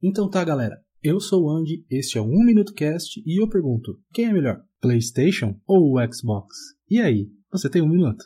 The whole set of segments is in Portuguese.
Então tá, galera. Eu sou o Andy, este é o 1 Minuto Cast e eu pergunto: quem é melhor, PlayStation ou Xbox? E aí, você tem um minuto?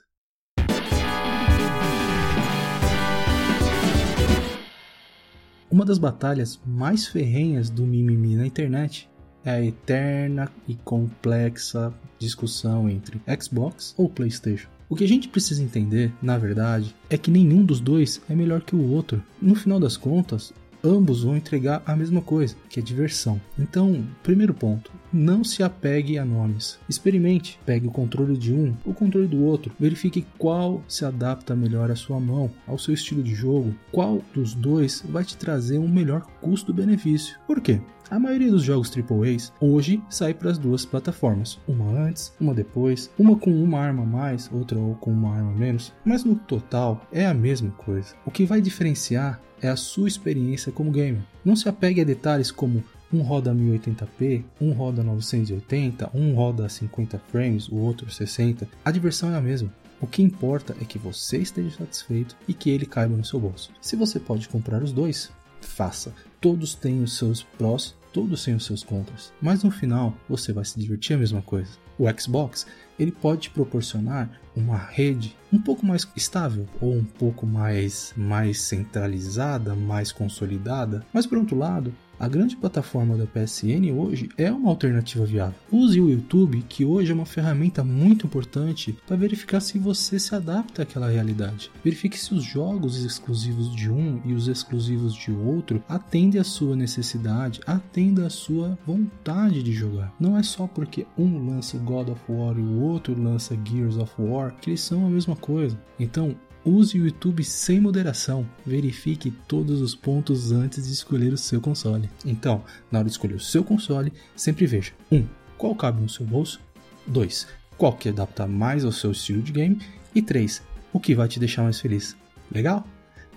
Uma das batalhas mais ferrenhas do mimimi na internet é a eterna e complexa discussão entre Xbox ou PlayStation. O que a gente precisa entender, na verdade, é que nenhum dos dois é melhor que o outro. No final das contas, ambos vão entregar a mesma coisa, que é diversão. Então, primeiro ponto, não se apegue a nomes. Experimente, pegue o controle de um, o controle do outro, verifique qual se adapta melhor à sua mão, ao seu estilo de jogo, qual dos dois vai te trazer um melhor custo-benefício. Por quê? A maioria dos jogos AAA hoje sai para as duas plataformas, uma antes, uma depois, uma com uma arma a mais, outra com uma arma menos, mas no total é a mesma coisa. O que vai diferenciar é a sua experiência como gamer. Não se apegue a detalhes como um roda 1080p, um roda 980, um roda 50 frames, o outro 60. A diversão é a mesma. O que importa é que você esteja satisfeito e que ele caiba no seu bolso. Se você pode comprar os dois, faça. Todos têm os seus prós todos têm os seus contras, mas no final você vai se divertir a mesma coisa. O Xbox ele pode te proporcionar uma rede um pouco mais estável ou um pouco mais mais centralizada, mais consolidada, mas por outro lado a grande plataforma da PSN hoje é uma alternativa viável. Use o YouTube, que hoje é uma ferramenta muito importante para verificar se você se adapta àquela realidade. Verifique se os jogos exclusivos de um e os exclusivos de outro atendem à sua necessidade, atendem à sua vontade de jogar. Não é só porque um lança God of War e o outro lança Gears of War que eles são a mesma coisa. Então, Use o YouTube sem moderação. Verifique todos os pontos antes de escolher o seu console. Então, na hora de escolher o seu console, sempre veja: 1. Um, qual cabe no seu bolso? 2. Qual que adapta mais ao seu estilo de game? E 3. O que vai te deixar mais feliz? Legal?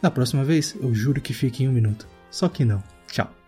Na próxima vez, eu juro que fique em um minuto. Só que não. Tchau.